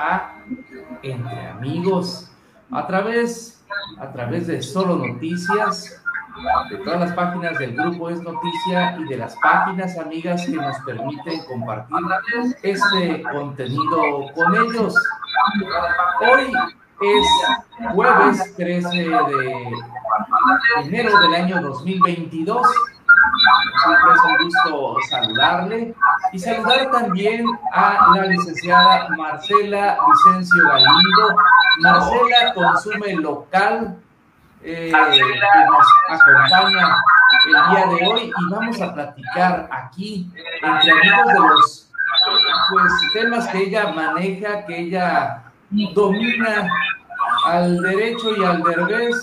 A Entre Amigos a través, a través de Solo Noticias, de todas las páginas del grupo Es Noticia y de las páginas amigas que nos permiten compartir este contenido con ellos. Hoy es jueves 13 de enero del año 2022. Siempre es un gusto saludarle y saludar también a la licenciada Marcela Vicencio Galindo. Marcela consume local eh, que nos acompaña el día de hoy y vamos a platicar aquí entre amigos de los pues, temas que ella maneja, que ella domina al derecho y al derbez.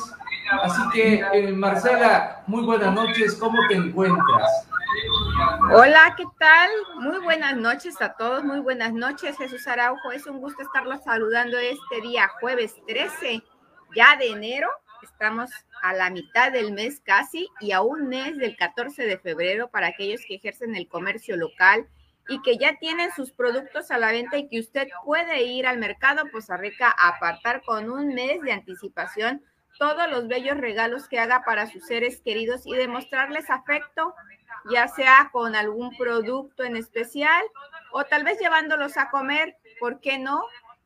Así que, eh, Marcela, muy buenas noches, ¿cómo te encuentras? Hola, ¿qué tal? Muy buenas noches a todos, muy buenas noches, Jesús Araujo. Es un gusto estarlos saludando este día, jueves 13 ya de enero. Estamos a la mitad del mes casi y a un mes del 14 de febrero para aquellos que ejercen el comercio local y que ya tienen sus productos a la venta y que usted puede ir al mercado Poza Rica a apartar con un mes de anticipación todos los bellos regalos que haga para sus seres queridos y demostrarles afecto, ya sea con algún producto en especial o tal vez llevándolos a comer, ¿por qué no?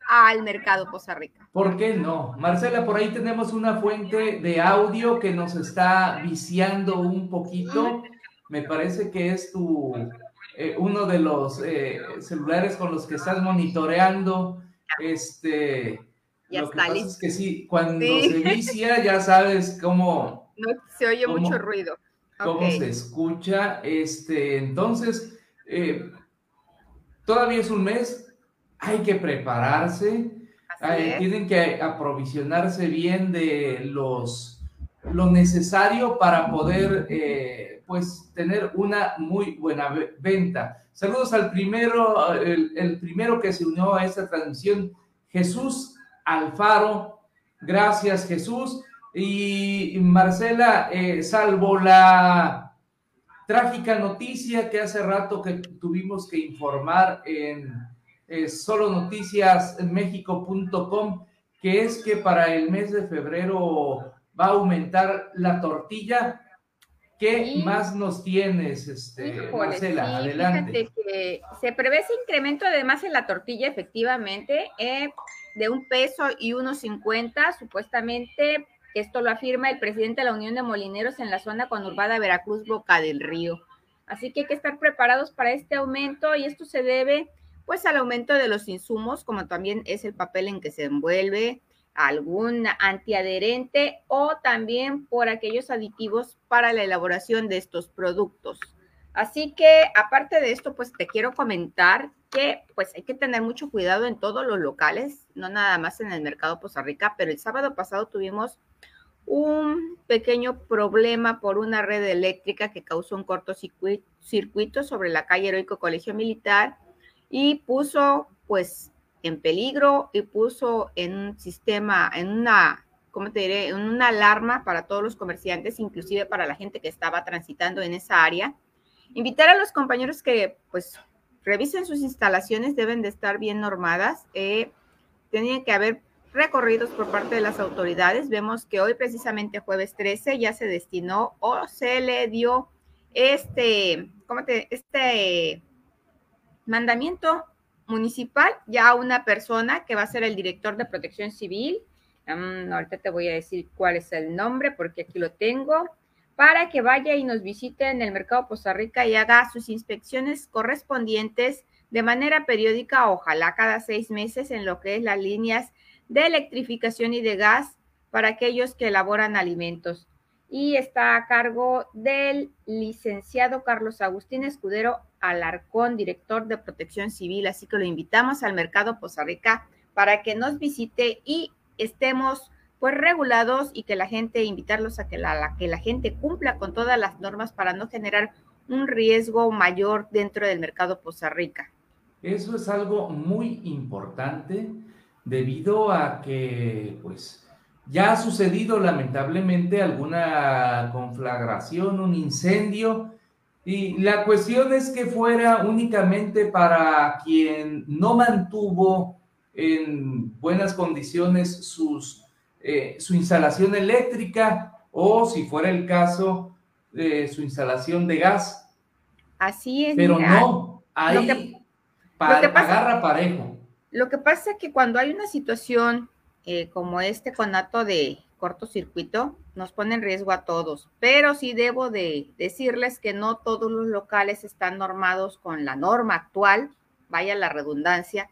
al mercado Poza Rica. ¿Por qué no? Marcela, por ahí tenemos una fuente de audio que nos está viciando un poquito. Me parece que es tu, eh, uno de los eh, celulares con los que estás monitoreando. Este, ya lo está, que pasa es que sí, cuando se vicia ya sabes cómo... No, se oye mucho ruido. Cómo se escucha. Este, entonces, eh, todavía es un mes, hay que prepararse, tienen que aprovisionarse bien de los lo necesario para poder pues tener una muy buena venta. Saludos al primero, el, primero que se unió a esta transmisión, Jesús Alfaro. Gracias, Jesús. Y Marcela, eh, salvo la trágica noticia que hace rato que tuvimos que informar en eh, solonoticiasmexico.com, que es que para el mes de febrero va a aumentar la tortilla ¿Qué más nos tienes, este, Marcela? Adelante. Fíjate que se prevé ese incremento además en la tortilla, efectivamente, eh, de un peso y unos cincuenta, supuestamente. Esto lo afirma el presidente de la Unión de Molineros en la zona conurbada Veracruz, Boca del Río. Así que hay que estar preparados para este aumento y esto se debe pues al aumento de los insumos, como también es el papel en que se envuelve, algún antiadherente o también por aquellos aditivos para la elaboración de estos productos. Así que aparte de esto, pues te quiero comentar que pues hay que tener mucho cuidado en todos los locales, no nada más en el mercado Poza Rica, pero el sábado pasado tuvimos un pequeño problema por una red eléctrica que causó un cortocircuito sobre la calle Heroico Colegio Militar y puso pues en peligro y puso en un sistema, en una, ¿cómo te diré? En una alarma para todos los comerciantes, inclusive para la gente que estaba transitando en esa área. Invitar a los compañeros que, pues, revisen sus instalaciones, deben de estar bien normadas. Eh, tenían que haber recorridos por parte de las autoridades. Vemos que hoy, precisamente jueves 13, ya se destinó o se le dio este, ¿cómo te, este mandamiento municipal, ya una persona que va a ser el director de protección civil, ahorita te voy a decir cuál es el nombre porque aquí lo tengo, para que vaya y nos visite en el mercado Poza Rica y haga sus inspecciones correspondientes de manera periódica, ojalá cada seis meses, en lo que es las líneas de electrificación y de gas para aquellos que elaboran alimentos. Y está a cargo del licenciado Carlos Agustín Escudero Alarcón, director de Protección Civil. Así que lo invitamos al mercado Poza Rica para que nos visite y estemos pues regulados y que la gente, invitarlos a que la, que la gente cumpla con todas las normas para no generar un riesgo mayor dentro del mercado Poza Rica. Eso es algo muy importante debido a que pues ya ha sucedido lamentablemente alguna conflagración, un incendio, y la cuestión es que fuera únicamente para quien no mantuvo en buenas condiciones sus, eh, su instalación eléctrica o si fuera el caso, de su instalación de gas. Así es. Pero no, ahí para, agarra parejo. Lo que pasa es que cuando hay una situación eh, como este conato de cortocircuito, nos pone en riesgo a todos. Pero sí debo de decirles que no todos los locales están normados con la norma actual, vaya la redundancia,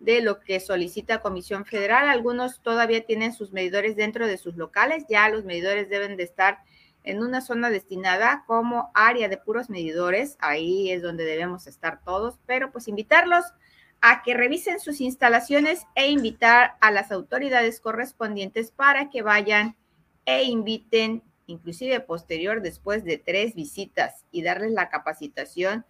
de lo que solicita Comisión Federal. Algunos todavía tienen sus medidores dentro de sus locales, ya los medidores deben de estar en una zona destinada como área de puros medidores, ahí es donde debemos estar todos, pero pues invitarlos a que revisen sus instalaciones e invitar a las autoridades correspondientes para que vayan e inviten, inclusive posterior, después de tres visitas y darles la capacitación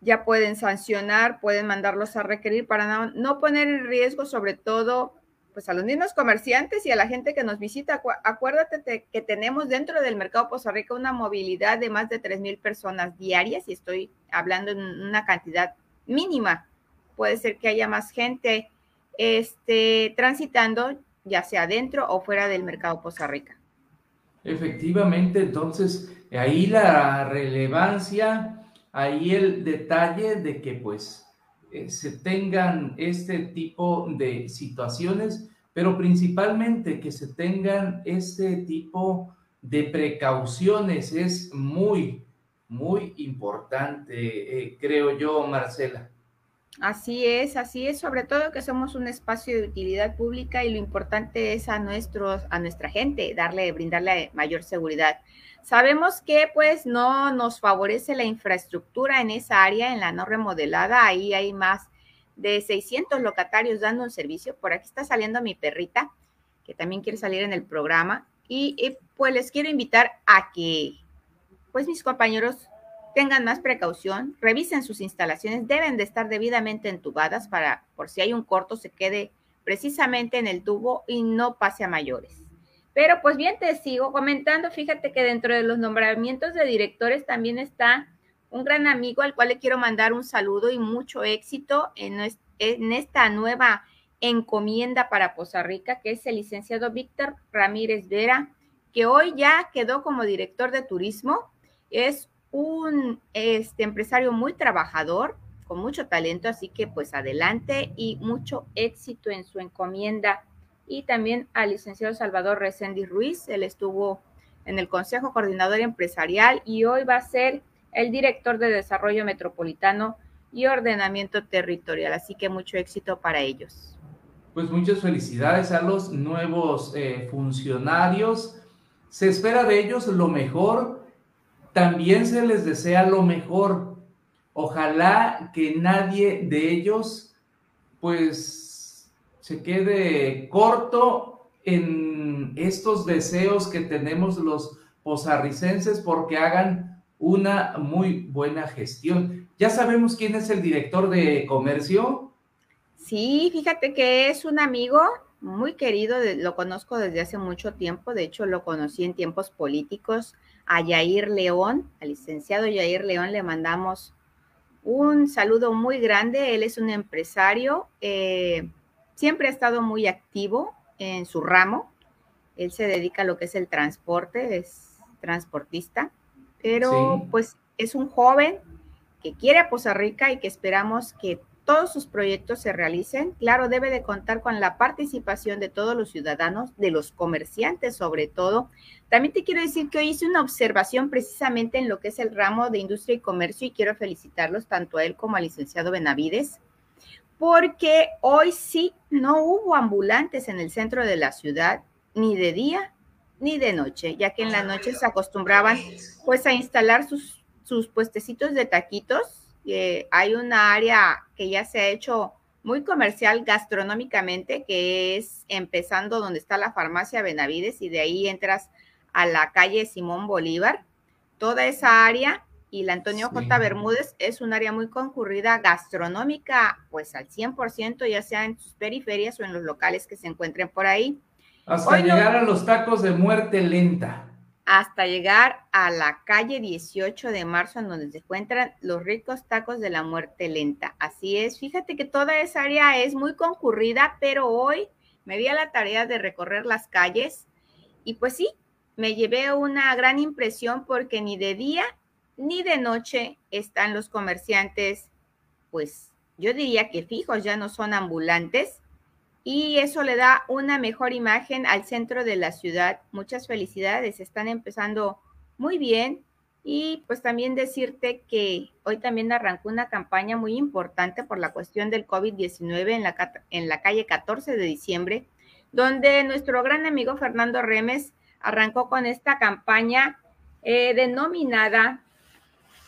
ya pueden sancionar, pueden mandarlos a requerir para no, poner en riesgo sobre todo pues a los mismos comerciantes y a la gente que nos visita. Acuérdate que tenemos dentro del mercado Poza Rica una movilidad de más de 3 mil personas diarias y estoy hablando en una cantidad mínima. Puede ser que haya más gente este, transitando, ya sea dentro o fuera del mercado Poza Rica. Efectivamente, entonces ahí la relevancia ahí el detalle de que pues eh, se tengan este tipo de situaciones, pero principalmente que se tengan este tipo de precauciones es muy, muy importante, eh, creo yo, Marcela. Así es, así es, sobre todo que somos un espacio de utilidad pública y lo importante es a nuestros, a nuestra gente, darle, brindarle mayor seguridad. Sabemos que pues no nos favorece la infraestructura en esa área, en la no remodelada, ahí hay más de 600 locatarios dando un servicio. Por aquí está saliendo mi perrita, que también quiere salir en el programa. Y, pues les quiero invitar a que pues mis compañeros tengan más precaución, revisen sus instalaciones, deben de estar debidamente entubadas para, por si hay un corto, se quede precisamente en el tubo y no pase a mayores. Pero pues bien, te sigo comentando, fíjate que dentro de los nombramientos de directores también está un gran amigo al cual le quiero mandar un saludo y mucho éxito en, esta nueva encomienda para Poza Rica, que es el licenciado Víctor Ramírez Vera, que hoy ya quedó como director de turismo. Es un este, empresario muy trabajador, con mucho talento, así que pues adelante y mucho éxito en su encomienda y también al licenciado Salvador Reséndiz Ruiz. Él estuvo en el Consejo Coordinador Empresarial y hoy va a ser el director de Desarrollo Metropolitano y Ordenamiento Territorial. Así que mucho éxito para ellos. Pues muchas felicidades a los nuevos eh, funcionarios. Se espera de ellos lo mejor. También se les desea lo mejor. Ojalá que nadie de ellos, pues, se quede corto en estos deseos que tenemos los posarricenses porque hagan una muy buena gestión. ¿Ya sabemos quién es el director de comercio? Sí, fíjate que es un amigo muy querido, lo conozco desde hace mucho tiempo, de hecho lo conocí en tiempos políticos, a Yair León, al licenciado Yair León le mandamos un saludo muy grande, él es un empresario, eh, Siempre ha estado muy activo en su ramo. Él se dedica a lo que es el transporte, es transportista, pero pues es un joven que quiere a Poza Rica y que esperamos que todos sus proyectos se realicen. Claro, debe de contar con la participación de todos los ciudadanos, de los comerciantes sobre todo. También te quiero decir que hoy hice una observación precisamente en lo que es el ramo de industria y comercio y quiero felicitarlos tanto a él como al licenciado Benavides porque hoy sí no hubo ambulantes en el centro de la ciudad, ni de día ni de noche, ya que en la noche se acostumbraban pues a instalar sus, sus puestecitos de taquitos. hay una área que ya se ha hecho muy comercial gastronómicamente, que es empezando donde está la farmacia Benavides y de ahí entras a la calle Simón Bolívar. Toda esa área y la Antonio J. Bermúdez es un área muy concurrida gastronómica, pues al 100%, ya sea en sus periferias o en los locales que se encuentren por ahí. Hasta llegar a los tacos de muerte lenta. Hasta llegar a la calle 18 de marzo, en donde se encuentran los ricos tacos de la muerte lenta. Así es, fíjate que toda esa área es muy concurrida, pero hoy me di a la tarea de recorrer las calles y pues sí, me llevé una gran impresión porque ni de día ni de noche están los comerciantes, pues yo diría que fijos, ya no son ambulantes y eso le da una mejor imagen al centro de la ciudad. Muchas felicidades, están empezando muy bien y pues también decirte que hoy también arrancó una campaña muy importante por la cuestión del COVID-19 en la, en la calle 14 de diciembre, donde nuestro gran amigo Fernando Remes arrancó con esta campaña eh, denominada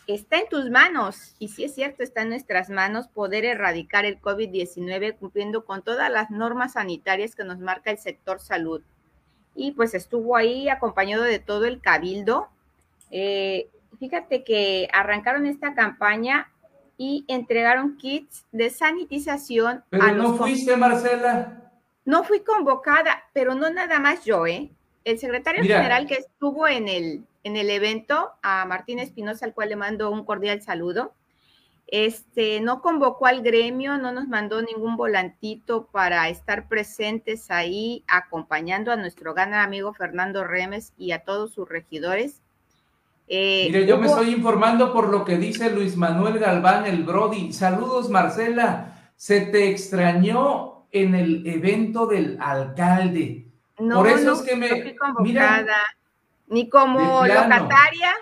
Está en tus manos. Y sí es cierto, está en nuestras manos poder erradicar el COVID-19 cumpliendo con todas las normas sanitarias que nos marca el sector salud. Y pues estuvo ahí acompañado de todo el cabildo. Eh, fíjate que arrancaron esta campaña y entregaron kits de sanitización. Pero no fuiste, Marcela. No fui convocada, pero no nada más yo, ¿eh? el secretario general que estuvo en el, en el evento, a Martín Espinosa, al cual le mando un cordial saludo, este, no convocó al gremio, no nos mandó ningún volantito para estar presentes ahí, acompañando a nuestro gran amigo Fernando Remes y a todos sus regidores. Eh, Mire, yo me estoy informando por lo que dice Luis Manuel Galván, el Brody. Saludos, Marcela. Se te extrañó en el evento del alcalde. No, Por eso es que me. fui convocada, ni como locataria.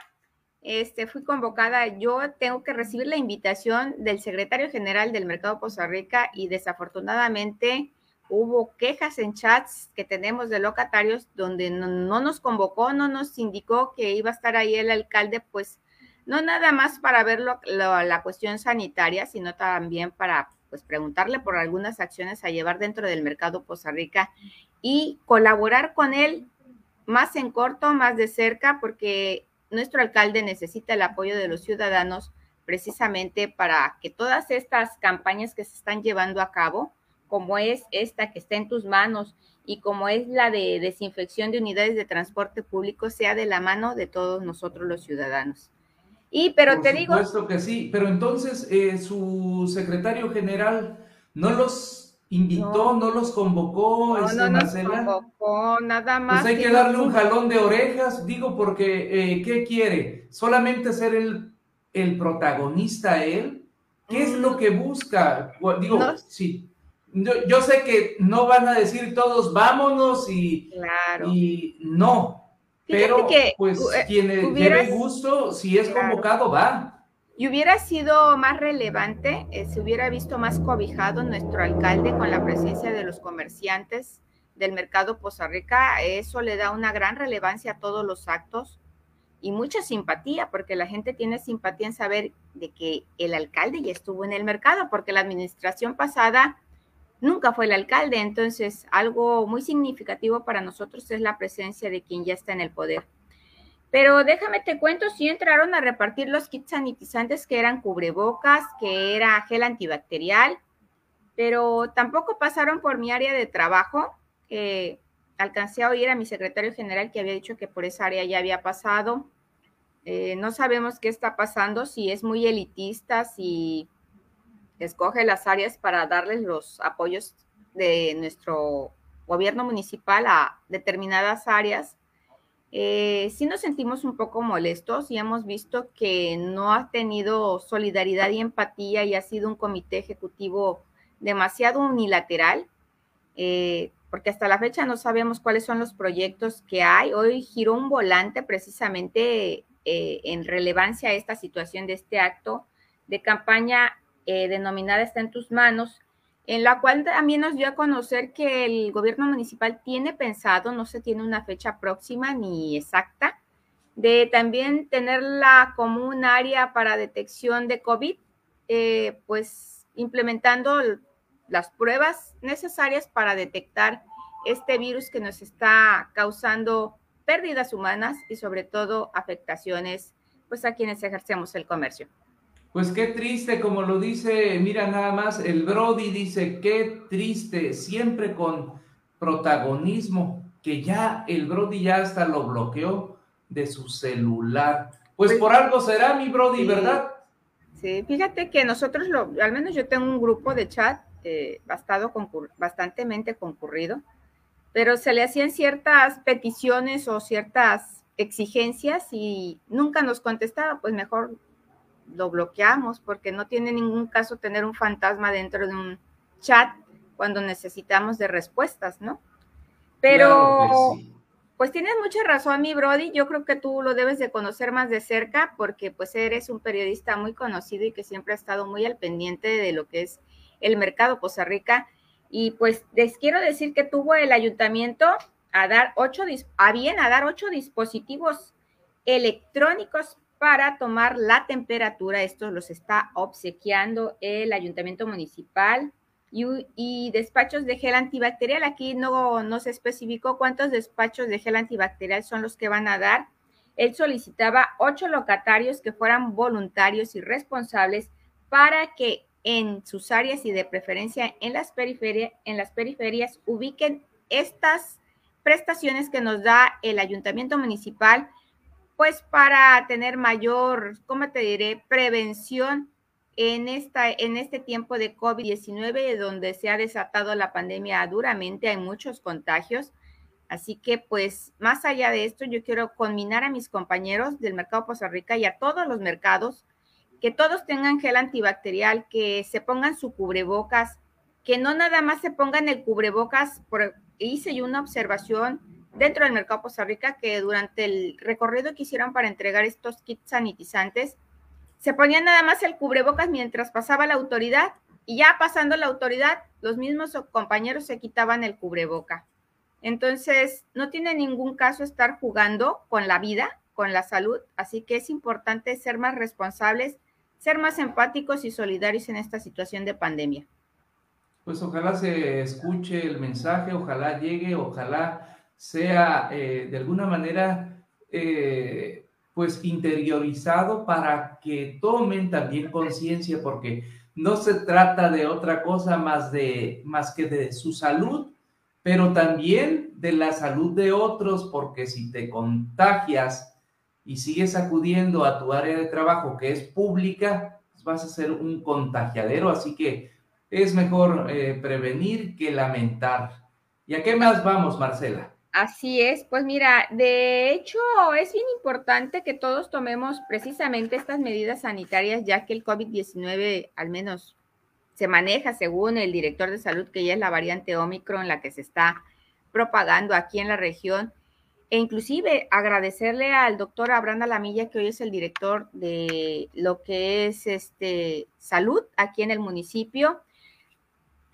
Este, fui convocada, yo tengo que recibir la invitación del secretario general del Mercado Costa Rica y desafortunadamente hubo quejas en chats que tenemos de locatarios donde no, nos convocó, no nos indicó que iba a estar ahí el alcalde, pues no nada más para ver la cuestión sanitaria, sino también para pues preguntarle por algunas acciones a llevar dentro del mercado Costa Rica y colaborar con él más en corto, más de cerca, porque nuestro alcalde necesita el apoyo de los ciudadanos precisamente para que todas estas campañas que se están llevando a cabo, como es esta que está en tus manos y como es la de desinfección de unidades de transporte público, sea de la mano de todos nosotros los ciudadanos. Y pero te digo... Por que sí, pero entonces eh, su secretario general no los invitó, no, los convocó, no, este, no Nos convocó, nada pues más. Pues hay que darle un jalón de orejas, digo, porque eh, ¿qué quiere? ¿Solamente ser el, el protagonista él? ¿Qué es lo mm. que busca? Digo, sí. Yo, sé que no van a decir todos vámonos y, claro. y no, pero pues eh, quien tiene gusto, si es convocado, va. Y hubiera sido más relevante, eh, se hubiera visto más cobijado nuestro alcalde con la presencia de los comerciantes del mercado Poza Rica. Eso le da una gran relevancia a todos los actos y mucha simpatía, porque la gente tiene simpatía en saber de que el alcalde ya estuvo en el mercado, porque la administración pasada nunca fue el alcalde. Entonces, algo muy significativo para nosotros es la presencia de quien ya está en el poder. Pero déjame te cuento, si entraron a repartir los kits sanitizantes que eran cubrebocas, que era gel antibacterial, pero tampoco pasaron por mi área de trabajo. alcancé a oír a mi secretario general que había dicho que por esa área ya había pasado. Eh, no sabemos qué está pasando, si es muy elitista, si escoge las áreas para darles los apoyos de nuestro gobierno municipal a determinadas áreas eh, sí nos sentimos un poco molestos y hemos visto que no ha tenido solidaridad y empatía y ha sido un comité ejecutivo demasiado unilateral, eh, porque hasta la fecha no sabemos cuáles son los proyectos que hay. Hoy giró un volante precisamente eh, en relevancia a esta situación de este acto de campaña denominada Está en tus manos, en la cual también nos dio a conocer que el gobierno municipal tiene pensado, no se tiene una fecha próxima ni exacta, de también tenerla como un área para detección de COVID, eh, pues implementando las pruebas necesarias para detectar este virus que nos está causando pérdidas humanas y sobre todo afectaciones pues a quienes ejercemos el comercio. Pues qué triste, como lo dice, mira nada más, el Brody dice, qué triste, siempre con protagonismo. que ya el Brody ya hasta lo bloqueó de su celular. Pues, pues por algo será mi Brody, ¿verdad? Sí, fíjate que nosotros, lo, al menos yo tengo un grupo de chat eh, bastante, bastantemente concurrido, pero se le hacían ciertas peticiones o ciertas exigencias y nunca nos contestaba, pues mejor lo bloqueamos porque no tiene ningún caso tener un fantasma dentro de un chat cuando necesitamos de respuestas, ¿no? Pero, pues tienes mucha razón, mi Brody. Yo creo que tú lo debes de conocer más de cerca porque pues eres un periodista muy conocido y que siempre ha estado muy al pendiente de lo que es el mercado Costa Rica. Y pues les quiero decir que tuvo el ayuntamiento a dar ocho, a bien a dar ocho dispositivos electrónicos para tomar la temperatura. Estos los está obsequiando el ayuntamiento municipal y, despachos de gel antibacterial. Aquí no, no se especificó cuántos despachos de gel antibacterial son los que van a dar. Él solicitaba ocho locatarios que fueran voluntarios y responsables para que en sus áreas y de preferencia en las periferias ubiquen estas prestaciones que nos da el ayuntamiento municipal, pues para tener mayor, ¿cómo te diré?, prevención en, esta, en este tiempo de COVID-19, donde se ha desatado la pandemia duramente, hay muchos contagios. Así que, pues, más allá de esto, yo quiero conminar a mis compañeros del mercado Costa Rica y a todos los mercados que todos tengan gel antibacterial, que se pongan su cubrebocas, que no nada más se pongan el cubrebocas. Por, hice una observación dentro del mercado Costa Rica que durante el recorrido que hicieron para entregar estos kits sanitizantes, se ponía nada más el cubrebocas mientras pasaba la autoridad y ya pasando la autoridad, los mismos compañeros se quitaban el cubreboca. Entonces, no tiene ningún caso estar jugando con la vida, con la salud, así que es importante ser más responsables, ser más empáticos y solidarios en esta situación de pandemia. Pues ojalá se escuche el mensaje, ojalá llegue, ojalá sea eh, de alguna manera eh, pues interiorizado para que tomen también conciencia, porque no se trata de otra cosa más, de, más que de su salud, pero también de la salud de otros, porque si te contagias y sigues acudiendo a tu área de trabajo que es pública, pues vas a ser un contagiadero, así que es mejor eh, prevenir que lamentar. ¿Y a qué más vamos, Marcela? Así es, pues mira, de hecho es importante que todos tomemos precisamente estas medidas sanitarias, ya que el COVID-19 al menos se maneja según el director de salud, que ya es la variante Omicron, la que se está propagando aquí en la región. E inclusive agradecerle al doctor Abranda Lamilla, que hoy es el director de lo que es este salud aquí en el municipio.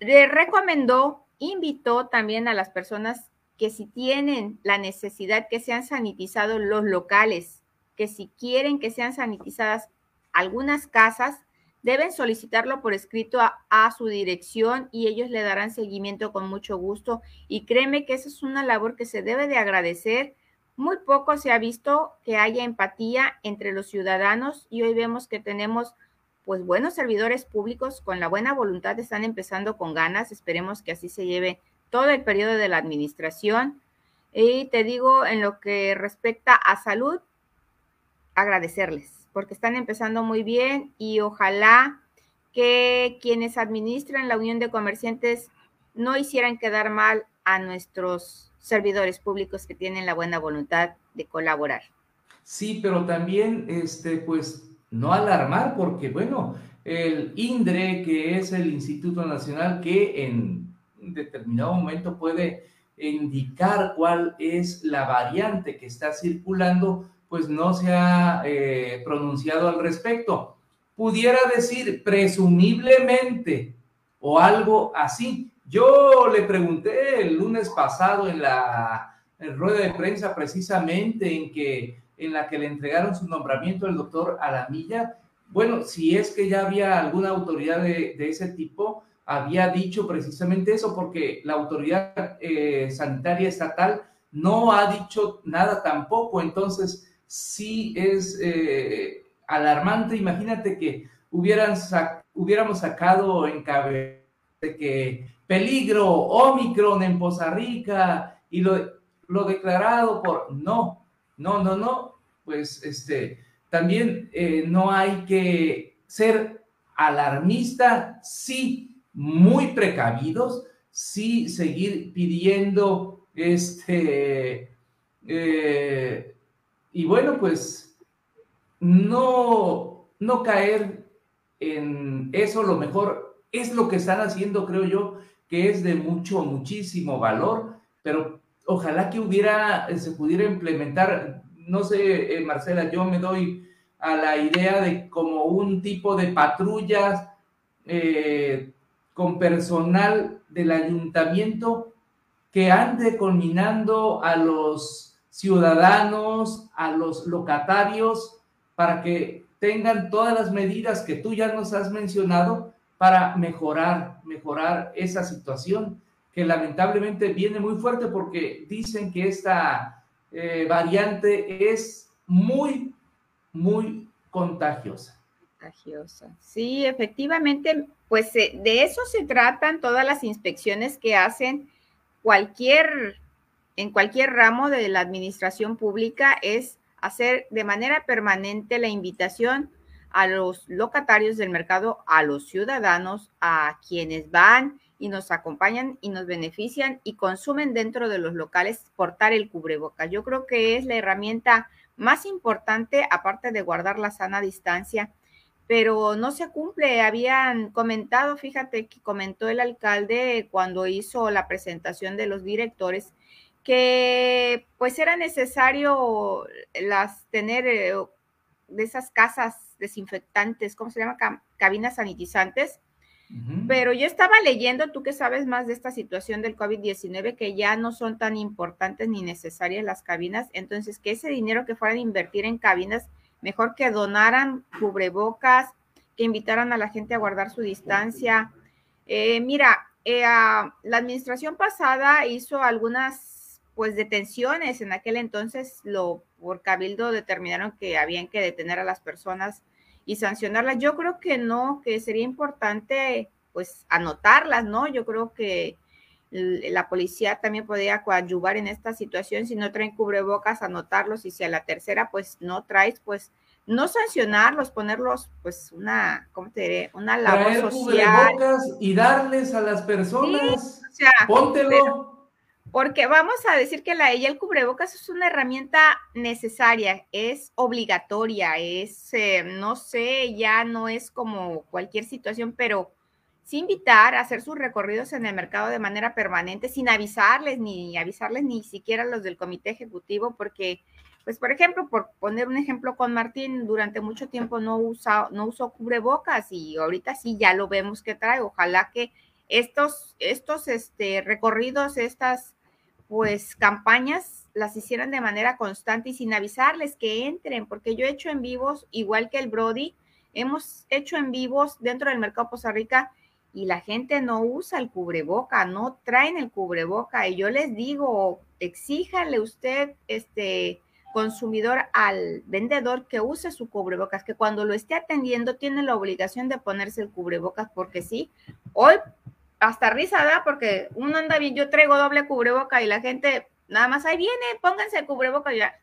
Le recomendó, invitó también a las personas que si tienen la necesidad que sean sanitizados los locales, que si quieren que sean sanitizadas algunas casas, deben solicitarlo por escrito a, su dirección y ellos le darán seguimiento con mucho gusto. Y créeme que esa es una labor que se debe de agradecer. Muy poco se ha visto que haya empatía entre los ciudadanos y hoy vemos que tenemos pues buenos servidores públicos con la buena voluntad, están empezando con ganas. Esperemos que así se lleve todo el periodo de la administración. Y te digo, en lo que respecta a salud, agradecerles, porque están empezando muy bien y ojalá que quienes administran la Unión de Comerciantes no hicieran quedar mal a nuestros servidores públicos que tienen la buena voluntad de colaborar. Sí, pero también, este, pues, no alarmar, porque, bueno, el INDRE, que es el Instituto Nacional que en determinado momento puede indicar cuál es la variante que está circulando, pues no se ha eh, pronunciado al respecto. Pudiera decir presumiblemente o algo así. Yo le pregunté el lunes pasado en la rueda de prensa precisamente en que en la que le entregaron su nombramiento al doctor Alamilla. Bueno, si es que ya había alguna autoridad de, de ese tipo, había dicho precisamente eso, porque la autoridad eh, sanitaria estatal no ha dicho nada tampoco. Entonces, sí es eh, alarmante. Imagínate que hubieran hubiéramos sacado en cabeza que peligro, Omicron en Poza Rica, y lo, lo declarado por... No, no, no, no, pues este, también eh, no hay que ser alarmista, sí, muy precavidos, sí seguir pidiendo este, eh, y bueno, pues no, no caer en eso, lo mejor es lo que están haciendo, creo yo, que es de mucho, muchísimo valor, pero ojalá que hubiera, se pudiera implementar, no sé, eh, Marcela, yo me doy a la idea de como un tipo de patrullas eh, con personal del ayuntamiento que ande culminando a los ciudadanos, a los locatarios, para que tengan todas las medidas que tú ya nos has mencionado para mejorar, mejorar esa situación que lamentablemente viene muy fuerte porque dicen que esta eh, variante es muy, muy contagiosa. Sí, efectivamente, pues eh, de eso se tratan todas las inspecciones que hacen cualquier, en cualquier ramo de la administración pública, es hacer de manera permanente la invitación a los locatarios del mercado, a los ciudadanos, a quienes van y nos acompañan y nos benefician y consumen dentro de los locales portar el cubreboca. Yo creo que es la herramienta más importante, aparte de guardar la sana distancia, pero no se cumple. Habían comentado, fíjate que comentó el alcalde cuando hizo la presentación de los directores, que pues era necesario las tener eh, de esas casas desinfectantes, ¿cómo se llama? Cabinas sanitizantes. Pero yo estaba leyendo, tú que sabes más de esta situación del COVID-19, que ya no son tan importantes ni necesarias las cabinas, entonces que ese dinero que fueran a invertir en cabinas, mejor que donaran cubrebocas, que invitaran a la gente a guardar su distancia. Eh, mira, eh, la administración pasada hizo algunas pues detenciones, en aquel entonces lo por cabildo determinaron que habían que detener a las personas y sancionarlas. Yo creo que no, que sería importante pues anotarlas, ¿no? Yo creo que la policía también podría coadyuvar en esta situación si no traen cubrebocas, anotarlos y si a la tercera pues no traes, pues no sancionarlos, ponerlos pues una, ¿cómo te diré? Una labor social. y darles a las personas. Póntelo. Porque vamos a decir que la ella el cubrebocas es una herramienta necesaria, es obligatoria, es, eh, no sé, ya no es como cualquier situación, pero sin invitar a hacer sus recorridos en el mercado de manera permanente, sin avisarles, ni avisarles ni siquiera los del comité ejecutivo, porque, pues, por ejemplo, por poner un ejemplo con Martín, durante mucho tiempo no, usa, no usó cubrebocas y ahorita sí ya lo vemos que trae. Ojalá que estos, estos este, recorridos, estas pues campañas las hicieran de manera constante y sin avisarles que entren, porque yo he hecho en vivos, igual que el Brody, hemos hecho en vivos dentro del mercado Costa Rica y la gente no usa el cubreboca, no traen el cubreboca y yo les digo, exíjale usted, este consumidor al vendedor que use su cubrebocas, que cuando lo esté atendiendo tiene la obligación de ponerse el cubrebocas, porque sí, hoy hasta risa da, porque uno anda bien, yo traigo doble cubreboca y la gente nada más ahí viene, pónganse el cubreboca ya.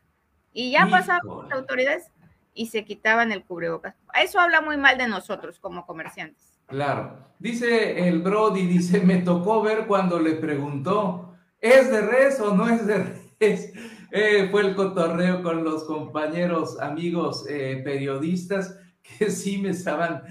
Y ya pasaban las autoridades y se quitaban el cubrebocas. Eso habla muy mal de nosotros como comerciantes. Claro. Dice el Brody, dice, me tocó ver cuando le preguntó, ¿es de res o no es de res? Eh, fue el cotorreo con los compañeros, amigos eh, periodistas que sí me estaban...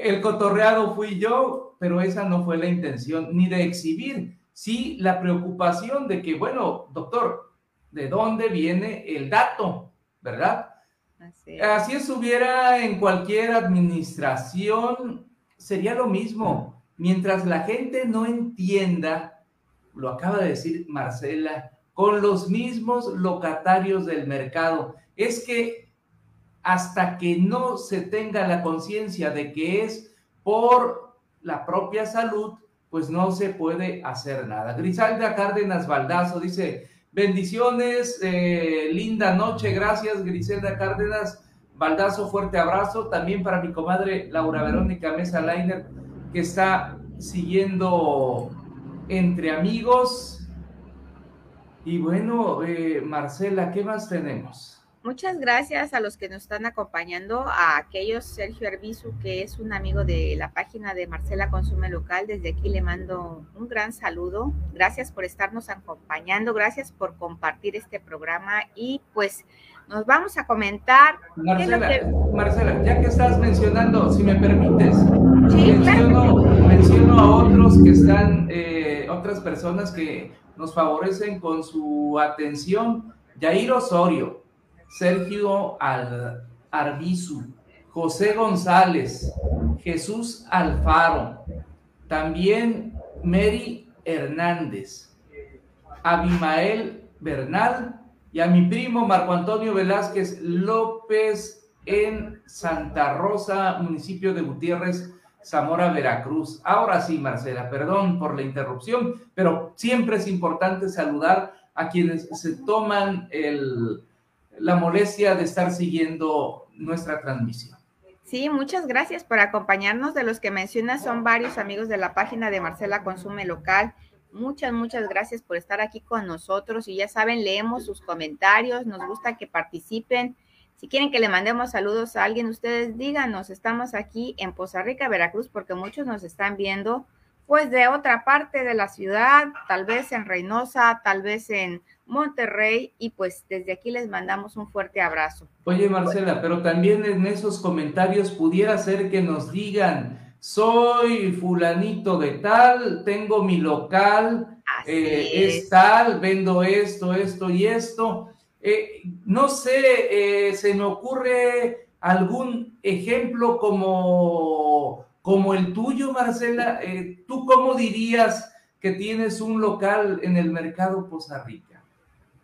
El cotorreado fui yo, pero esa no fue la intención ni de exhibir, sí la preocupación de que, bueno, doctor, ¿de dónde viene el dato? ¿Verdad? Así, Así estuviera en cualquier administración, sería lo mismo. Mientras la gente no entienda, lo acaba de decir Marcela, con los mismos locatarios del mercado, es que hasta que no se tenga la conciencia de que es por la propia salud, pues no se puede hacer nada. Grisalda Cárdenas Baldazo dice, bendiciones, eh, linda noche, gracias Griselda Cárdenas Baldazo, fuerte abrazo. También para mi comadre Laura Verónica Mesa Leiner, que está siguiendo entre amigos. Y bueno, eh, Marcela, ¿qué más tenemos? Muchas gracias a los que nos están acompañando, a aquellos, Sergio Arbizu, que es un amigo de la página de Marcela Consume Local. Desde aquí le mando un gran saludo. Gracias por estarnos acompañando, gracias por compartir este programa y pues nos vamos a comentar. Marcela, ya que estás mencionando, si me permites, menciono, a otros que están, eh, otras personas que nos favorecen con su atención. Yair Osorio, Sergio Al Arbizu, José González, Jesús Alfaro, también Mary Hernández, Abimael Bernal y a mi primo Marco Antonio Velázquez López en Santa Rosa, municipio de Gutiérrez, Zamora, Veracruz. Ahora sí, Marcela, perdón por la interrupción, pero siempre es importante saludar a quienes se toman el, la molestia de estar siguiendo nuestra transmisión. Sí, muchas gracias por acompañarnos. De los que mencionas son varios amigos de la página de Marcela Consume Local. Muchas, muchas gracias por estar aquí con nosotros. Y ya saben, leemos sus comentarios, nos gusta que participen. Si quieren que le mandemos saludos a alguien, ustedes díganos. Estamos aquí en Poza Rica, Veracruz, porque muchos nos están viendo, pues de otra parte de la ciudad, tal vez en Reynosa, tal vez en Monterrey y pues desde aquí les mandamos un fuerte abrazo. Oye Marcela, pero también en esos comentarios pudiera ser que nos digan, soy fulanito de tal, tengo mi local, eh, es. tal, vendo esto, esto y esto. Eh, no sé, eh, se me ocurre algún ejemplo como, como el tuyo, Marcela. ¿Tú cómo dirías que tienes un local en el mercado Poza Rica?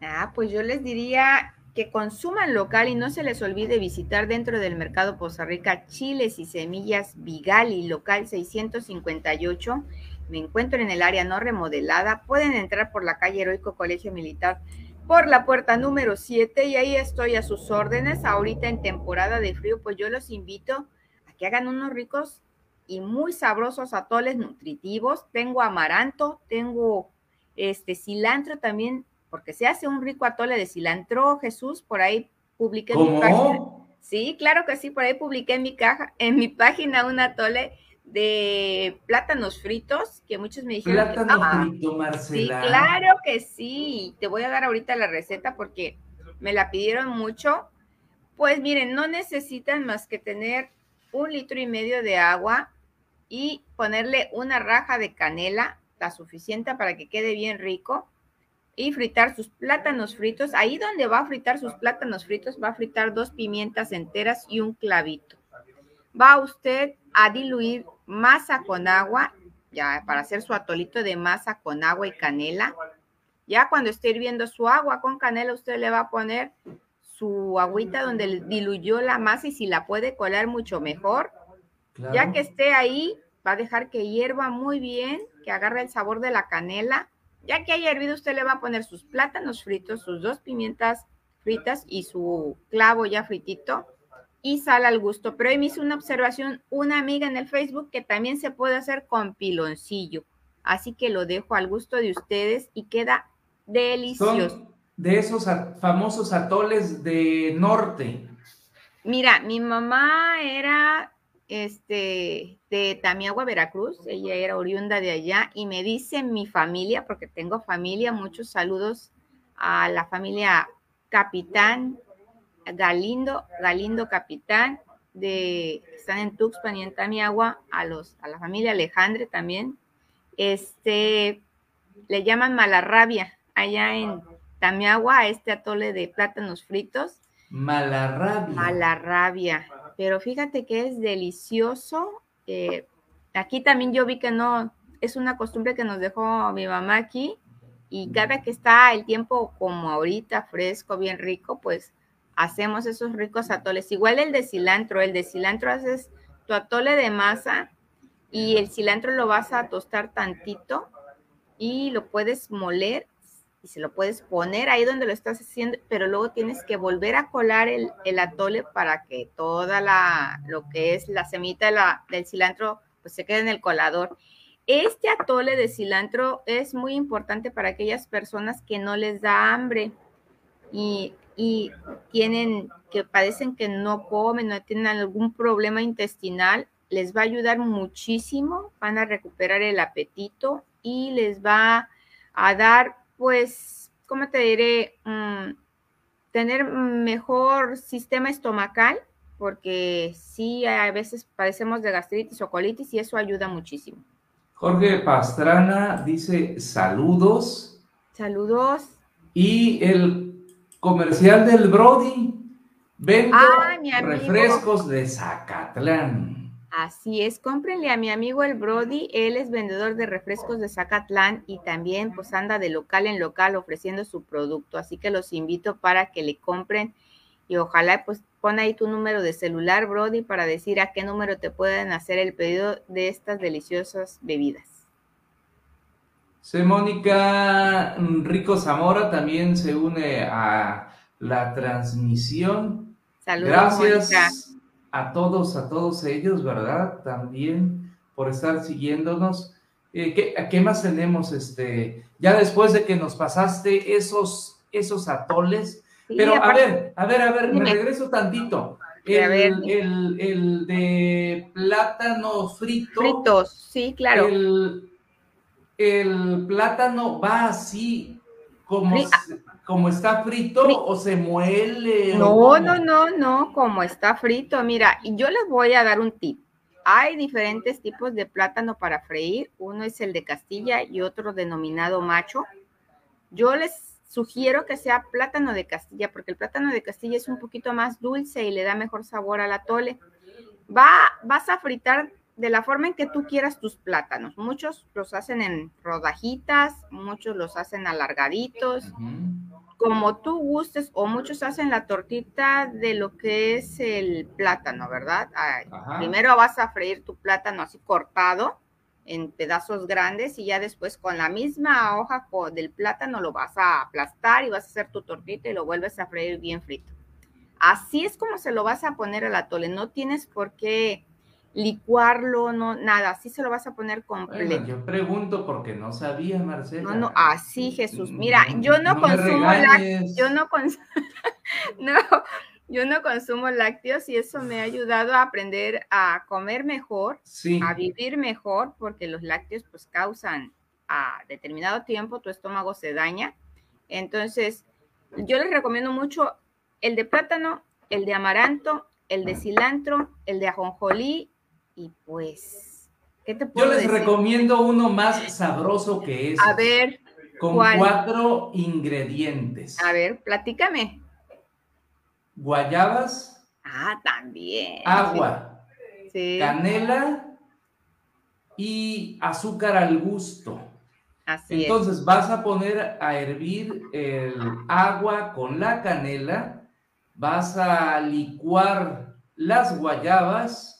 Ah, pues yo les diría que consuman local y no se les olvide visitar dentro del mercado Poza Rica chiles y semillas Vigali, local 658. Me encuentro en el área no remodelada. Pueden entrar por la calle Heroico Colegio Militar por la puerta número 7 y ahí estoy a sus órdenes. Ahorita en temporada de frío, pues yo los invito a que hagan unos ricos y muy sabrosos atoles nutritivos. Tengo amaranto, tengo este cilantro también porque se hace un rico atole de cilantro, Jesús, por ahí publiqué en mi página. Sí, claro que sí, por ahí publiqué en mi caja, en mi página un atole de plátanos fritos, que muchos me dijeron. Plátano ah, frito, Marcela. Sí, claro que sí. Te voy a dar ahorita la receta porque me la pidieron mucho. Pues miren, no necesitan más que tener un litro y medio de agua y ponerle una raja de canela, la suficiente para que quede bien rico y fritar sus plátanos fritos. Ahí donde va a fritar sus plátanos fritos, va a fritar dos pimientas enteras y un clavito. Va usted a diluir masa con agua, ya para hacer su atolito de masa con agua y canela. Ya cuando esté hirviendo su agua con canela, usted le va a poner su agüita donde diluyó la masa y si la puede colar mucho mejor. Ya que esté ahí, va a dejar que hierva muy bien, que agarre el sabor de la canela ya que haya hervido, usted le va a poner sus plátanos fritos, sus dos pimientas fritas y su clavo ya fritito y sal al gusto. Pero hoy me hizo una observación una amiga en el Facebook que también se puede hacer con piloncillo. Así que lo dejo al gusto de ustedes y queda delicioso. de esos famosos atoles de norte. Mira, mi mamá era este, de Tamiagua, Veracruz. Ella era oriunda de allá y me dice mi familia, porque tengo familia, muchos saludos a la familia Capitán Galindo, Galindo Capitán, de, están en Tuxpan y en Tamiagua, a, los, a la familia Alejandre también. Este, le llaman malarrabia allá en Tamiagua, a este atole de plátanos fritos. Malarrabia. Malarrabia pero fíjate que es delicioso. Eh, aquí también yo vi que no, es una costumbre que nos dejó mi mamá aquí y cada que está el tiempo como ahorita, fresco, bien rico, pues hacemos esos ricos atoles. Igual el de cilantro, el de cilantro haces tu atole de masa y el cilantro lo vas a tostar tantito y lo puedes moler y se lo puedes poner ahí donde lo estás haciendo, pero luego tienes que volver a colar el, atole para que toda la, lo que es la semita del cilantro, pues se quede en el colador. Este atole de cilantro es muy importante para aquellas personas que no les da hambre y, y tienen, que padecen que no comen, no tienen algún problema intestinal. Les va a ayudar muchísimo, van a recuperar el apetito y les va a dar, pues, ¿cómo te diré? Mm, tener mejor sistema estomacal, porque sí, a veces padecemos de gastritis o colitis y eso ayuda muchísimo. Jorge Pastrana dice saludos. Saludos. Y el comercial del Brody. Vendo Ah, refrescos de Zacatlán. Así es, cómprenle a mi amigo el Brody, él es vendedor de refrescos de Zacatlán y también pues anda de local en local ofreciendo su producto, así que los invito para que le compren y ojalá pues pon ahí tu número de celular Brody para decir a qué número te pueden hacer el pedido de estas deliciosas bebidas. Se Mónica Rico Zamora también se une a la transmisión. Saludos. Gracias Mónica. A todos, a todos ellos, ¿verdad? También por estar siguiéndonos. Eh, ¿qué, a ¿Qué más tenemos? Este, ya después de que nos pasaste esos, esos atoles. Sí, Pero a ver, a ver, a ver, me regreso tantito. El, el, el de plátano frito. Fritos, sí, claro. El, el plátano va así como, como está frito Fri- o se muele. No, no, no, no, como está frito. Mira, y yo les voy a dar un tip. Hay diferentes tipos de plátano para freír. Uno es el de Castilla y otro denominado macho. Yo les sugiero que sea plátano de Castilla, porque el plátano de Castilla es un poquito más dulce y le da mejor sabor al atole. Va, vas a fritar de la forma en que tú quieras tus plátanos. Muchos los hacen en rodajitas, muchos los hacen alargaditos Ujú. Como tú gustes, o muchos hacen la tortita de lo que es el plátano, ¿verdad? Ay, primero vas a freír tu plátano así cortado en pedazos grandes y ya después con la misma hoja del plátano lo vas a aplastar y vas a hacer tu tortita y lo vuelves a freír bien frito. Así es como se lo vas a poner al atole, no tienes por qué licuarlo, no, nada, así se lo vas a poner completo. Bueno, yo pregunto porque no sabía, Marcela. No, no, así Jesús. Mira, yo no, consumo lácteos, yo no cons- no, yo no consumo lácteos y eso me ha ayudado a aprender a comer mejor, Sí, a vivir mejor, porque los lácteos pues causan a determinado tiempo tu estómago se daña. Entonces, yo les recomiendo mucho el de plátano, el de amaranto, el de cilantro, el de ajonjolí y pues, ¿qué te yo puedo les decir? recomiendo uno más sabroso que es. A ver, Con ¿cuál? cuatro ingredientes. a ver, platícame. Guayabas, Ah, también. agua, Sí, canela y azúcar al gusto. así Entonces vas a poner a hervir el agua con la canela, vas a licuar las guayabas,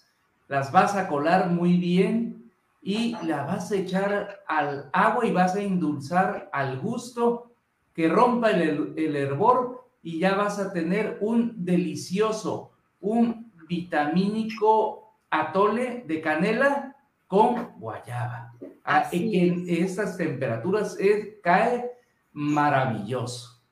las vas a colar muy bien y la vas a echar al agua y vas a endulzar al gusto que rompa el, el hervor y ya vas a tener un delicioso, un vitamínico atole de canela con guayaba. Ah, Así que en estas temperaturas es- cae maravilloso.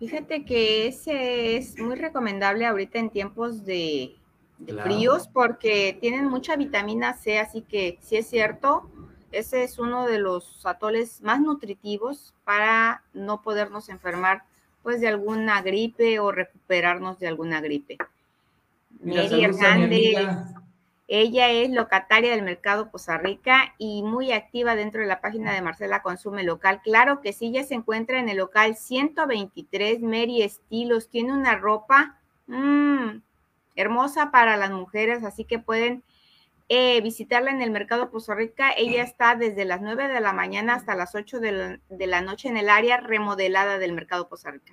Fíjate que ese es muy recomendable ahorita en tiempos de, de Claro. fríos porque tienen mucha vitamina C, así que sí es cierto, ese es uno de los atoles más nutritivos para no podernos enfermar pues de alguna gripe o recuperarnos de alguna gripe. Mira, Mary Hernández. Ella es locataria del mercado Poza Rica y muy activa dentro de la página de Marcela Consume Local. Claro que sí, ella se encuentra en el local 123 Mary Estilos. Tiene una ropa mm, hermosa para las mujeres, así que pueden eh, visitarla en el mercado Poza Rica. Ella está desde las 9 de la mañana hasta las 8 de la, de la noche en el área remodelada del mercado Poza Rica.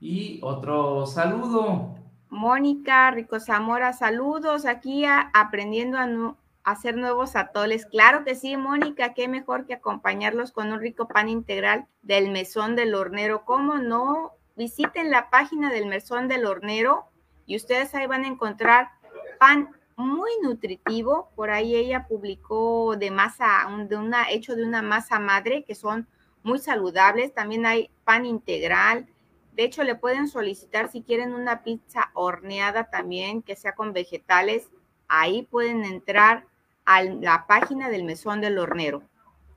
Y otro saludo. Mónica Rico Zamora, saludos aquí a- aprendiendo a, a hacer nuevos atoles. Claro que sí, Mónica, qué mejor que acompañarlos con un rico pan integral del mesón del hornero. ¿Cómo no? Visiten la página del mesón del hornero y ustedes ahí van a encontrar pan muy nutritivo. Por ahí ella publicó de masa, de una, hecho de una masa madre, que son muy saludables. También hay pan integral. De hecho, le pueden solicitar si quieren una pizza horneada también, que sea con vegetales. Ahí pueden entrar a la página del mesón del hornero.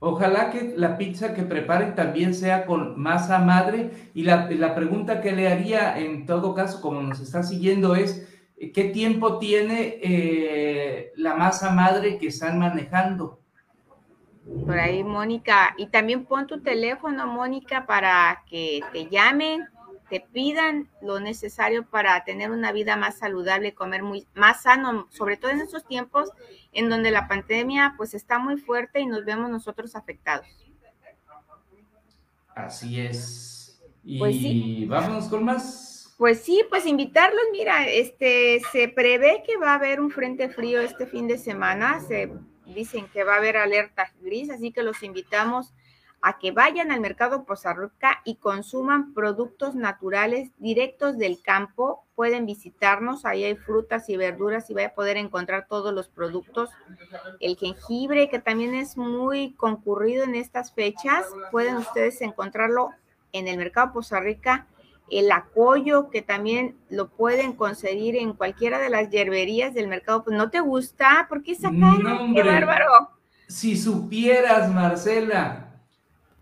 Ojalá que la pizza que preparen también sea con masa madre. Y la, pregunta que le haría en todo caso, como nos está siguiendo, es ¿qué tiempo tiene eh, la masa madre que están manejando? Por ahí, Mónica. Y también pon tu teléfono, Mónica, para que te llamen, te pidan lo necesario para tener una vida más saludable, comer muy más sano, sobre todo en estos tiempos en donde la pandemia pues está muy fuerte y nos vemos nosotros afectados. Así es. Y pues sí. vámonos con más. Pues sí, pues invitarlos, mira, este se prevé que va a haber un frente frío este fin de semana, se dicen que va a haber alerta gris, así que los invitamos a que vayan al mercado Poza y consuman productos naturales directos del campo. Pueden visitarnos, ahí hay frutas y verduras y va a poder encontrar todos los productos. El jengibre, que también es muy concurrido en estas fechas, pueden ustedes encontrarlo en el mercado Poza Rica. El acollo, que también lo pueden conseguir en cualquiera de las hierberías del mercado. Pues no te gusta, ¿por qué sacar? ¡Qué bárbaro! Si supieras, Marcela,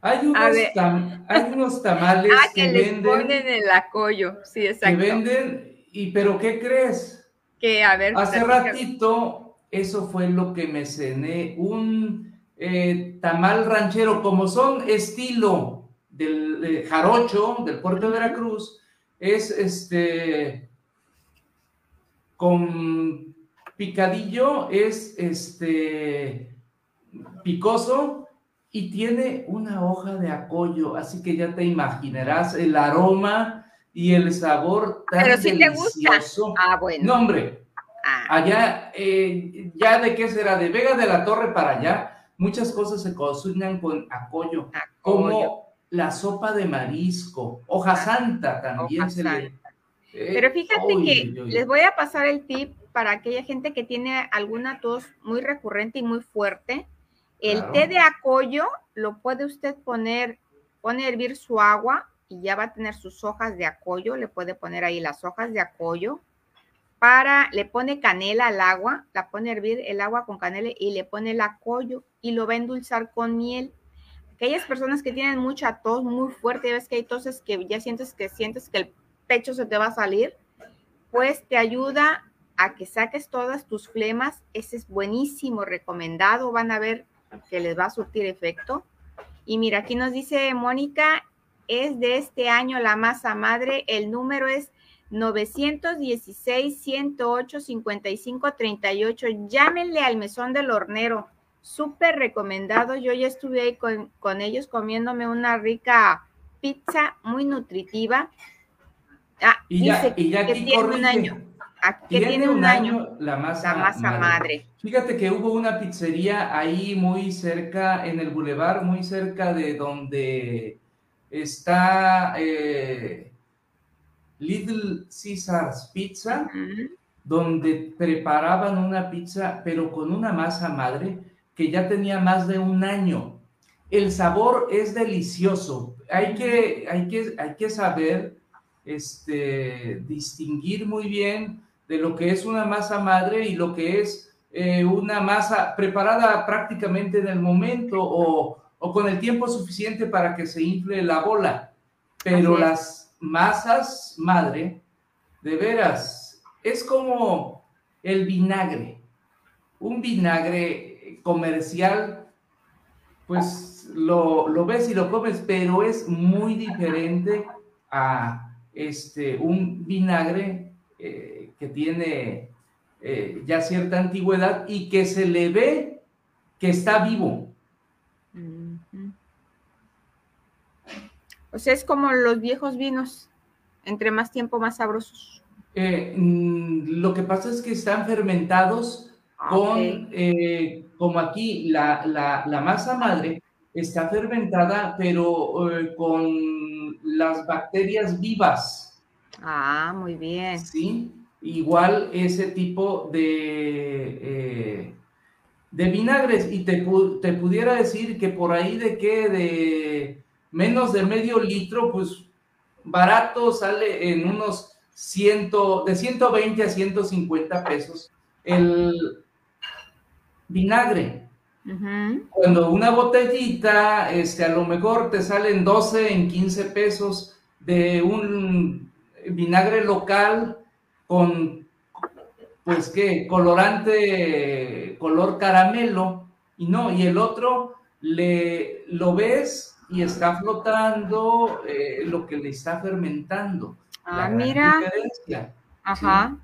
hay unos, tamales ah, que, les venden, ponen el acollo, sí, exacto. Que venden, y pero ¿qué crees? Que, a ver. Hace ratito, eso fue lo que me cené, un eh, tamal ranchero, como son estilo del jarocho, del puerto de Veracruz, es este, con picadillo, es este, picoso, y tiene una hoja de acollo, así que ya te imaginarás el aroma y el sabor tan Pero si delicioso. Te Ah, bueno. No, hombre. Ah. Allá, eh, ya de qué será, de Vega de la Torre para allá, muchas cosas se cocinan con acollo, como la sopa de marisco, hoja santa también se le... Eh, Pero fíjate que les voy a pasar el tip para aquella gente que tiene alguna tos muy recurrente y muy fuerte el té de acollo lo puede usted poner, pone a hervir su agua y ya va a tener sus hojas de acollo, le puede poner ahí las hojas de acollo, para, le pone canela al agua, la pone a hervir el agua con canela y le pone el acollo y lo va a endulzar con miel. Aquellas personas que tienen mucha tos muy fuerte, ves que hay toses que ya sientes que sientes que el pecho se te va a salir, pues te ayuda a que saques todas tus flemas. Ese es buenísimo, recomendado. Van a ver que les va a surtir efecto. Y mira, aquí nos dice Mónica, es de este año la masa madre, el número es 916 108 55 38. Llámenle al mesón del hornero. Súper recomendado. Yo ya estuve ahí con, con, ellos comiéndome una rica pizza muy nutritiva. Ah, y ya, y ya que tiene un año que tiene, un año, la masa, madre. Fíjate que hubo una pizzería ahí muy cerca, en el bulevar, muy cerca de donde está eh, Little Caesars Pizza, donde preparaban una pizza, pero con una masa madre que ya tenía más de un año. El sabor es delicioso. Hay que, hay que, hay que saber este, distinguir muy bien de lo que es una masa madre y lo que es eh, una masa preparada prácticamente en el momento o, con el tiempo suficiente para que se infle la bola. Pero las masas madre, de veras, es como el vinagre. Un vinagre comercial, pues lo, lo ves y lo comes, pero es muy diferente a este, un vinagre eh, que tiene eh, ya cierta antigüedad y que se le ve que está vivo. O sea, es como los viejos vinos, entre más tiempo más sabrosos. Eh, mm, lo que pasa es que están fermentados ah, con, eh, como aquí, la, la, masa madre está fermentada, pero con las bacterias vivas. Ah, muy bien. Sí, igual ese tipo de, eh, de vinagres. Y te, te, pudiera decir que por ahí de que de menos de medio litro, pues barato sale en unos ciento, de 120 a 150 pesos el vinagre. Cuando una botellita, este, a lo mejor te salen 12 en 15 pesos de un vinagre local con, pues qué, colorante, color caramelo, y no, y el otro le, lo ves y está flotando eh, lo que le está fermentando. Ah, mira. Ajá.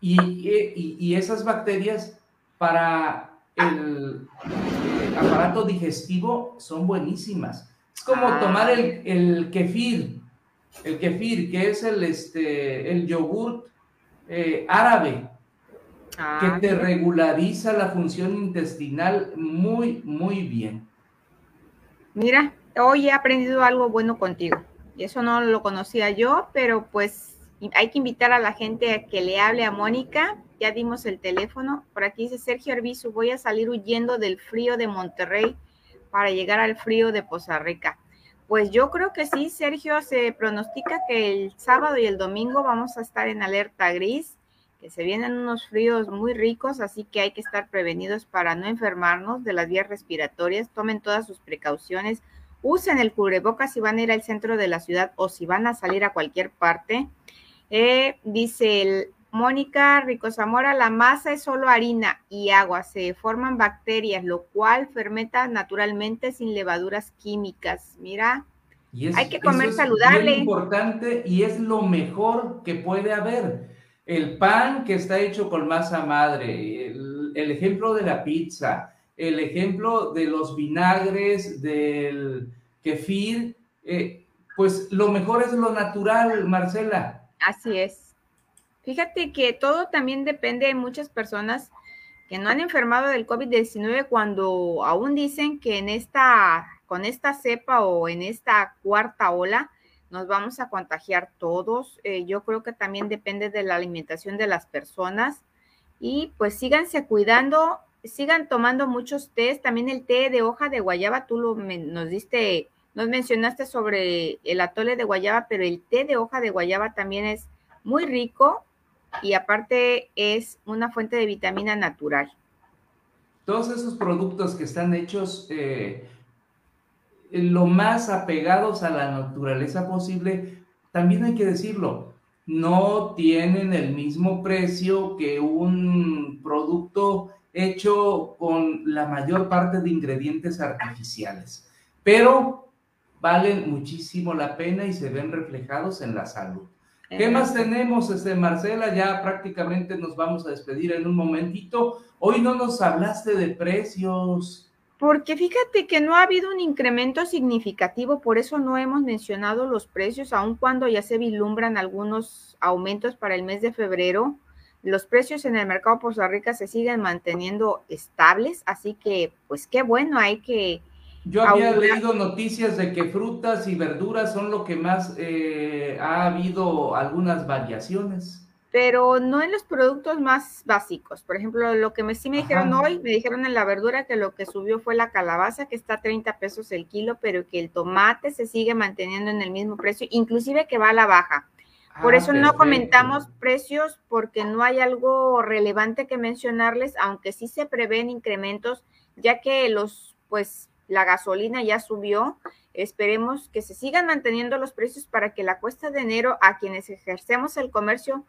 Y, esas bacterias para el, aparato digestivo son buenísimas. Es como ah. tomar el, el, kefir, el kefir, que es el, este, el yogurt eh, árabe, que ah, te regulariza la función intestinal muy, muy bien. Mira, hoy he aprendido algo bueno contigo. Y eso no lo conocía yo, pero pues hay que invitar a la gente a que le hable a Mónica. Ya dimos el teléfono. Por aquí dice Sergio Arbizu, voy a salir huyendo del frío de Monterrey para llegar al frío de Poza Rica. Pues yo creo que sí, Sergio, se pronostica que el sábado y el domingo vamos a estar en alerta gris, que se vienen unos fríos muy ricos, así que hay que estar prevenidos para no enfermarnos de las vías respiratorias. Tomen todas sus precauciones, usen el cubrebocas si van a ir al centro de la ciudad o si van a salir a cualquier parte. Eh, dice el, Mónica Rico Zamora, la masa es solo harina y agua, se forman bacterias, lo cual fermenta naturalmente sin levaduras químicas. Mira, hay que comer saludable. Es importante y es lo mejor que puede haber. El pan que está hecho con masa madre, el, ejemplo de la pizza, el ejemplo de los vinagres, del kefir, eh, pues lo mejor es lo natural, Marcela. Así es. Fíjate que todo también depende de muchas personas que no han enfermado del COVID-19 cuando aún dicen que en esta, con esta cepa o en esta cuarta ola nos vamos a contagiar todos. Eh, yo creo que también depende de la alimentación de las personas y pues síganse cuidando, sigan tomando muchos tés, también el té de hoja de guayaba, tú lo, nos diste, nos mencionaste sobre el atole de guayaba, pero el té de hoja de guayaba también es muy rico y aparte es una fuente de vitamina natural. Todos esos productos que están hechos eh, lo más apegados a la naturaleza posible, también hay que decirlo, no tienen el mismo precio que un producto hecho con la mayor parte de ingredientes artificiales, pero valen muchísimo la pena y se ven reflejados en la salud. ¿Qué más tenemos, este, Marcela? Ya prácticamente nos vamos a despedir en un momentito. Hoy no nos hablaste de precios. Porque fíjate que no ha habido un incremento significativo, por eso no hemos mencionado los precios, aun cuando ya se vislumbran algunos aumentos para el mes de febrero. Los precios en el mercado Poza Rica se siguen manteniendo estables, así que pues qué bueno, hay que yo había leído noticias de que frutas y verduras son lo que más eh, ha habido algunas variaciones. Pero no en los productos más básicos. Por ejemplo, lo que me, sí me dijeron hoy, me dijeron en la verdura que lo que subió fue la calabaza, que está a 30 pesos el kilo, pero que el tomate se sigue manteniendo en el mismo precio, inclusive que va a la baja. Por ah, eso no comentamos precios porque no hay algo relevante que mencionarles, aunque sí se prevén incrementos, ya que los pues la gasolina ya subió. Esperemos que se sigan manteniendo los precios para que la cuesta de enero a quienes ejercemos el comercio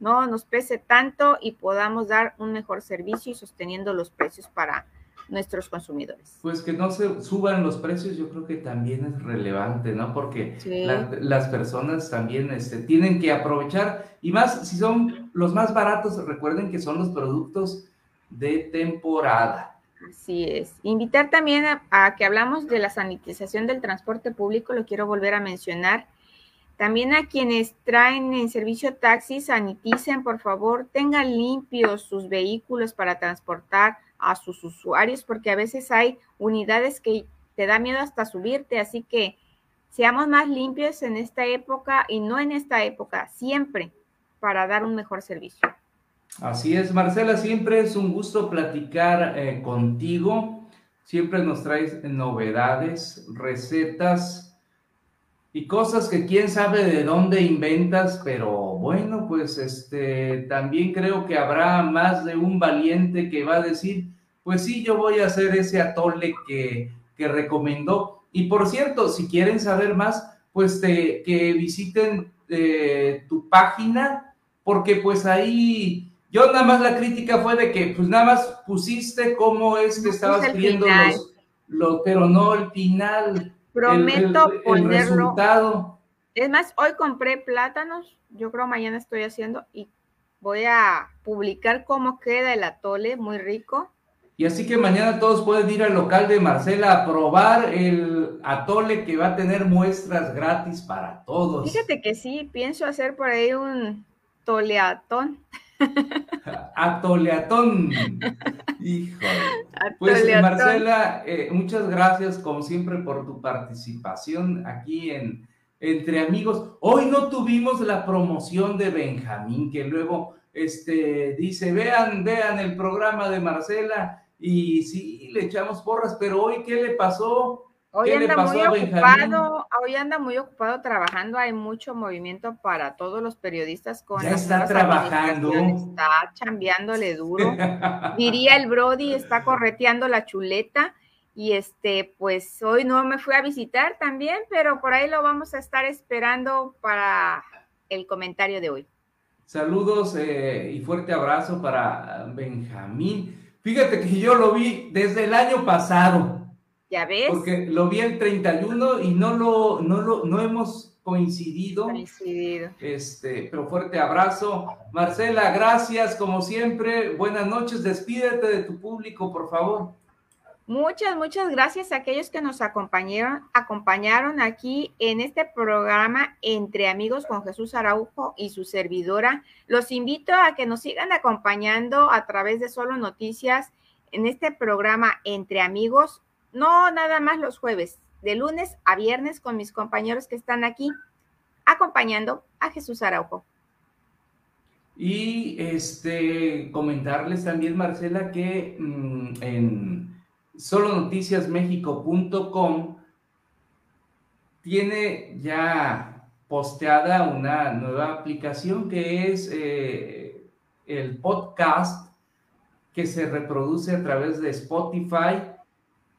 no nos pese tanto y podamos dar un mejor servicio y sosteniendo los precios para nuestros consumidores. Pues que no se suban los precios, yo creo que también es relevante, ¿no? Porque las personas también este, tienen que aprovechar, y más si son los más baratos, recuerden que son los productos de temporada. Así es. Invitar también a, que hablamos de la sanitización del transporte público, lo quiero volver a mencionar. También a quienes traen en servicio taxis, saniticen, por favor, tengan limpios sus vehículos para transportar a sus usuarios, porque a veces hay unidades que te da miedo hasta subirte, así que seamos más limpios en esta época y no en esta época, siempre. para dar un mejor servicio. Así es, Marcela, siempre es un gusto platicar eh, contigo. Siempre nos traes novedades, recetas y cosas que quién sabe de dónde inventas, pero bueno, pues este también creo que habrá más de un valiente que va a decir, pues sí, yo voy a hacer ese atole que, que recomendó. Y por cierto, si quieren saber más, pues que visiten eh, tu página, porque pues ahí yo nada más la crítica fue de que pues nada más pusiste cómo es que estabas escribiendo los, pero no el final. Prometo ponerlo. resultado. Es más, hoy compré plátanos, yo creo mañana estoy haciendo y voy a publicar cómo queda el atole, muy rico. Y así que mañana todos pueden ir al local de Marcela a probar el atole que va a tener muestras gratis para todos. Fíjate que sí, pienso hacer por ahí un toleatón. Atoleatón. Híjole. Pues Marcela, eh, muchas gracias como siempre por tu participación aquí en Entre Amigos. Hoy no tuvimos la promoción de Benjamín, que luego este, dice, vean, vean el programa de Marcela y sí, le echamos porras, pero hoy, ¿qué le pasó? Hoy anda muy ocupado, hoy anda muy ocupado trabajando, hay mucho movimiento para todos los periodistas con ya está trabajando. Está chambeándole duro. Diría el Brody, está correteando la chuleta. Y este, pues hoy no me fui a visitar también, pero por ahí lo vamos a estar esperando para el comentario de hoy. Saludos eh, y fuerte abrazo para Benjamín. Fíjate que yo lo vi desde el año pasado. Ya ves. Porque lo vi el 31 y no lo, no lo, no hemos coincidido. Coincidido. Este, pero fuerte abrazo. Marcela, gracias como siempre. Buenas noches. Despídete de tu público, por favor. Muchas, muchas gracias a aquellos que nos acompañaron, acompañaron aquí en este programa Entre Amigos con Jesús Araujo y su servidora. Los invito a que nos sigan acompañando a través de Solo Noticias en este programa Entre Amigos no nada más los jueves, de lunes a viernes con mis compañeros que están aquí acompañando a Jesús Araujo. Y este comentarles también, Marcela, que mm, en solonoticiasmexico.com tiene ya posteada una nueva aplicación que es eh, el podcast que se reproduce a través de Spotify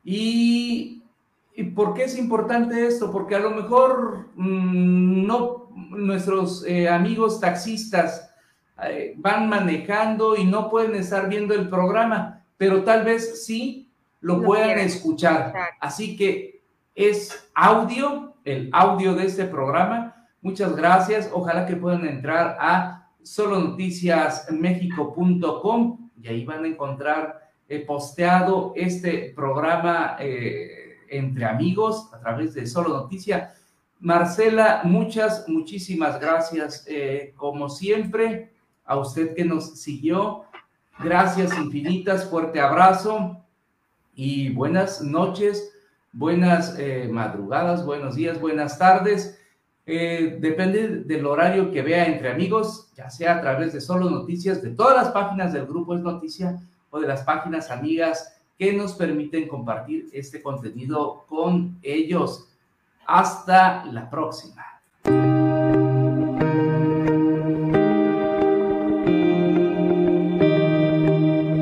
y, por qué es importante esto? Porque a lo mejor mm, no nuestros eh, amigos taxistas eh, van manejando y no pueden estar viendo el programa, pero tal vez sí lo, puedan escuchar. Así que es audio, el audio de este programa. Muchas gracias. Ojalá que puedan entrar a solonoticiasmexico.com y ahí van a encontrar he posteado este programa eh, entre amigos a través de Solo Noticia. Marcela, muchas, muchísimas gracias. Eh, como siempre, a usted que nos siguió, gracias infinitas, fuerte abrazo y buenas noches, buenas eh, madrugadas, buenos días, buenas tardes. depende del horario que vea entre amigos, ya sea a través de Solo Noticias, de todas las páginas del grupo Es Noticia o de las páginas amigas que nos permiten compartir este contenido con ellos. Hasta la próxima.